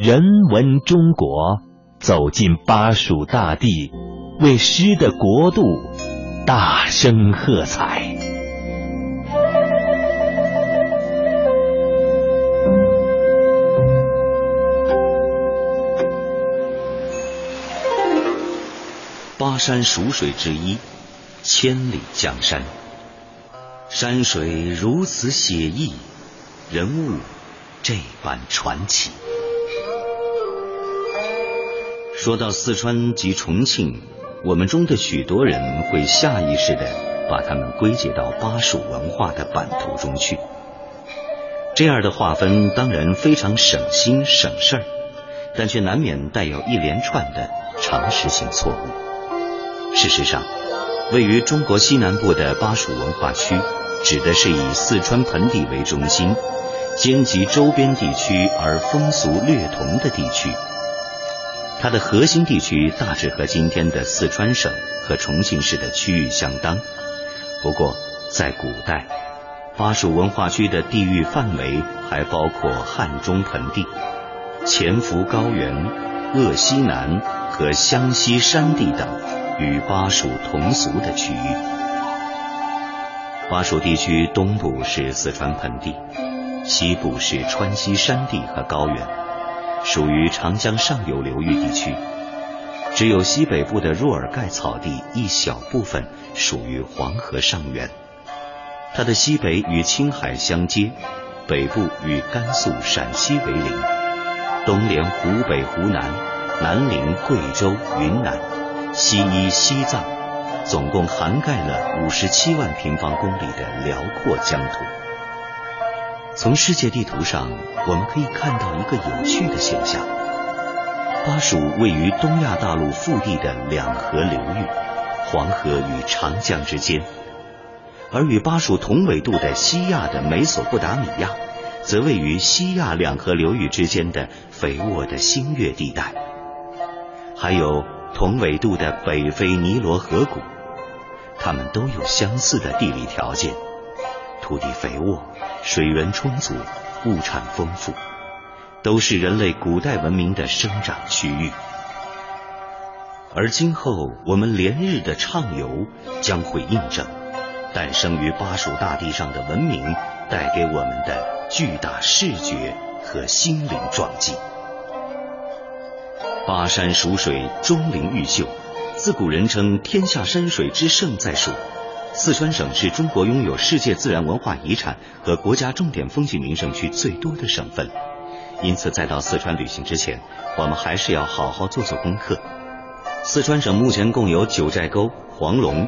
人文中国走进巴蜀大地，为诗的国度大声喝彩。巴山蜀水之一，千里江山。山水如此写意，人物这般传奇。说到四川及重庆，我们中的许多人会下意识的把它们归结到巴蜀文化的版图中去。这样的划分当然非常省心省事儿，但却难免带有一连串的常识性错误。事实上，位于中国西南部的巴蜀文化区，指的是以四川盆地为中心，兼及周边地区而风俗略同的地区。它的核心地区大致和今天的四川省和重庆市的区域相当。不过，在古代，巴蜀文化区的地域范围还包括汉中盆地、潜伏高原、鄂西南和湘西山地等与巴蜀同俗的区域。巴蜀地区东部是四川盆地，西部是川西山地和高原。属于长江上游流域地区，只有西北部的若尔盖草地一小部分属于黄河上源。它的西北与青海相接，北部与甘肃、陕西为邻，东连湖北、湖南，南临贵州、云南，西依西藏，总共涵盖了五十七万平方公里的辽阔疆土。从世界地图上，我们可以看到一个有趣的现象：巴蜀位于东亚大陆腹地的两河流域——黄河与长江之间；而与巴蜀同纬度的西亚的美索不达米亚，则位于西亚两河流域之间的肥沃的新月地带。还有同纬度的北非尼罗河谷，它们都有相似的地理条件。土地肥沃，水源充足，物产丰富，都是人类古代文明的生长区域。而今后我们连日的畅游，将会印证诞生于巴蜀大地上的文明带给我们的巨大视觉和心灵撞击。巴山蜀水，钟灵毓秀，自古人称天下山水之胜在蜀。四川省是中国拥有世界自然文化遗产和国家重点风景名胜区最多的省份，因此在到四川旅行之前，我们还是要好好做做功课。四川省目前共有九寨沟、黄龙、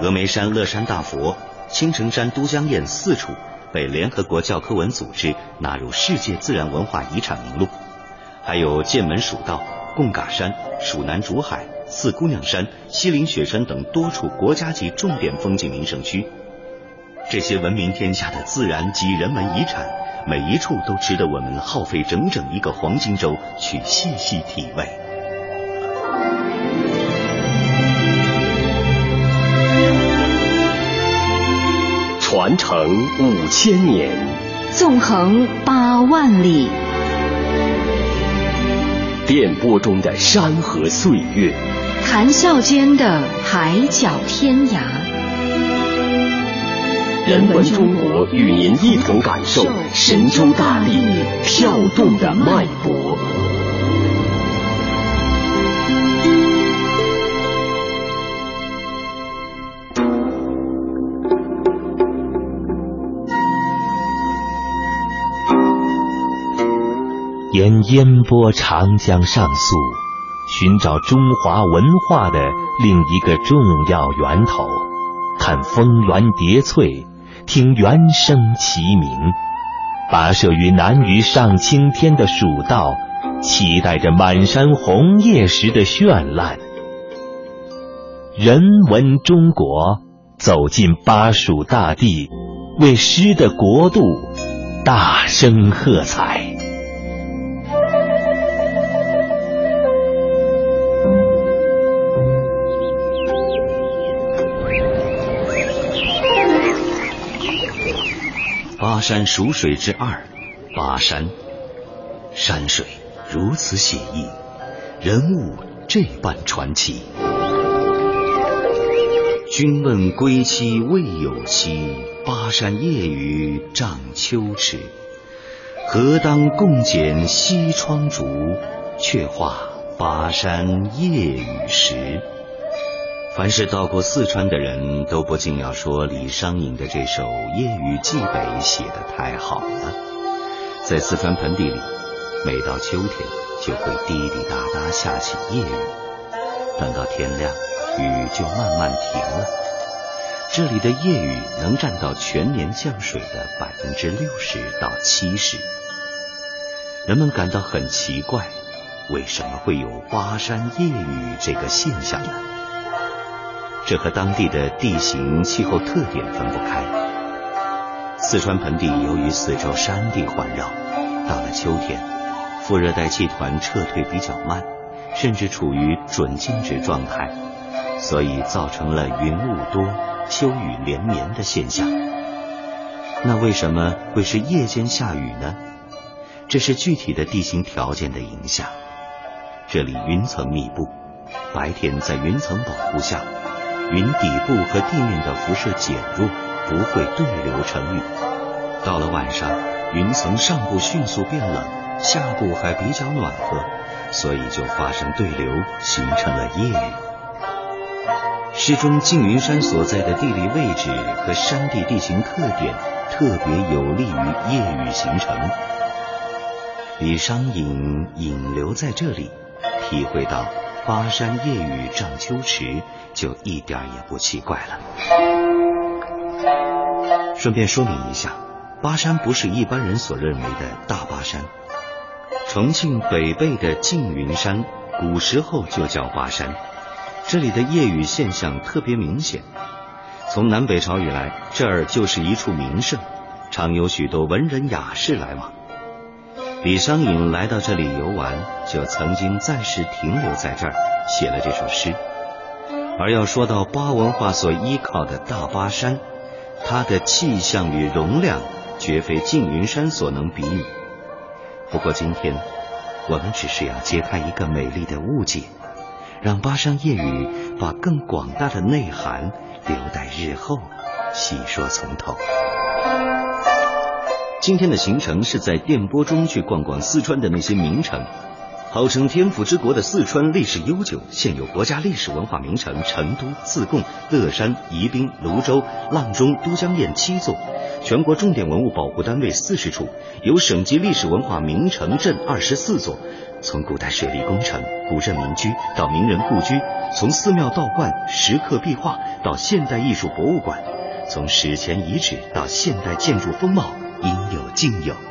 峨眉山乐山大佛、青城山都江堰四处被联合国教科文组织纳入世界自然文化遗产名录，还有剑门蜀道、贡嘎山、蜀南竹海。四姑娘山、西岭雪山等多处国家级重点风景名胜区，这些闻名天下的自然及人文遗产，每一处都值得我们耗费整整一个黄金周去细细体味。传承五千年，纵横八万里，电波中的山河岁月。谈笑间的海角天涯，人文中国与您一同感受神州大地跳动的脉搏。沿烟波长江上溯。寻找中华文化的另一个重要源头，看峰峦叠翠，听原声齐鸣，跋涉于南隅上青天的蜀道，期待着满山红叶时的绚烂。人文中国走进巴蜀大地，为诗的国度大声喝彩。巴山蜀水之二，巴山山水如此写意，人物这般传奇。君问归期未有期，巴山夜雨涨秋池。何当共剪西窗烛，却话巴山夜雨时。凡是到过四川的人都不禁要说李商隐的这首《夜雨寄北》写的太好了。在四川盆地里，每到秋天就会滴滴答答下起夜雨，等到天亮，雨就慢慢停了。这里的夜雨能占到全年降水的百分之六十到七十。人们感到很奇怪，为什么会有巴山夜雨这个现象呢？这和当地的地形气候特点分不开。四川盆地由于四周山地环绕，到了秋天，副热带气团撤退比较慢，甚至处于准静止状态，所以造成了云雾多、秋雨连绵的现象。那为什么会是夜间下雨呢？这是具体的地形条件的影响。这里云层密布，白天在云层保护下。云底部和地面的辐射减弱，不会对流成雨。到了晚上，云层上部迅速变冷，下部还比较暖和，所以就发生对流，形成了夜雨。诗中缙云山所在的地理位置和山地地形特点，特别有利于夜雨形成。李商隐引留在这里，体会到。巴山夜雨涨秋池，就一点也不奇怪了。顺便说明一下，巴山不是一般人所认为的大巴山。重庆北碚的缙云山，古时候就叫巴山。这里的夜雨现象特别明显。从南北朝以来，这儿就是一处名胜，常有许多文人雅士来往。李商隐来到这里游玩，就曾经暂时停留在这儿，写了这首诗。而要说到巴文化所依靠的大巴山，它的气象与容量绝非缙云山所能比拟。不过今天，我们只是要揭开一个美丽的误解，让巴山夜雨把更广大的内涵留待日后细说从头。今天的行程是在电波中去逛逛四川的那些名城。号称天府之国的四川历史悠久，现有国家历史文化名城成都、自贡、乐山、宜宾、泸州、阆中、都江堰七座，全国重点文物保护单位四十处，有省级历史文化名城镇二十四座。从古代水利工程、古镇民居到名人故居，从寺庙道观、石刻壁画到现代艺术博物馆，从史前遗址到现代建筑风貌。应有尽有。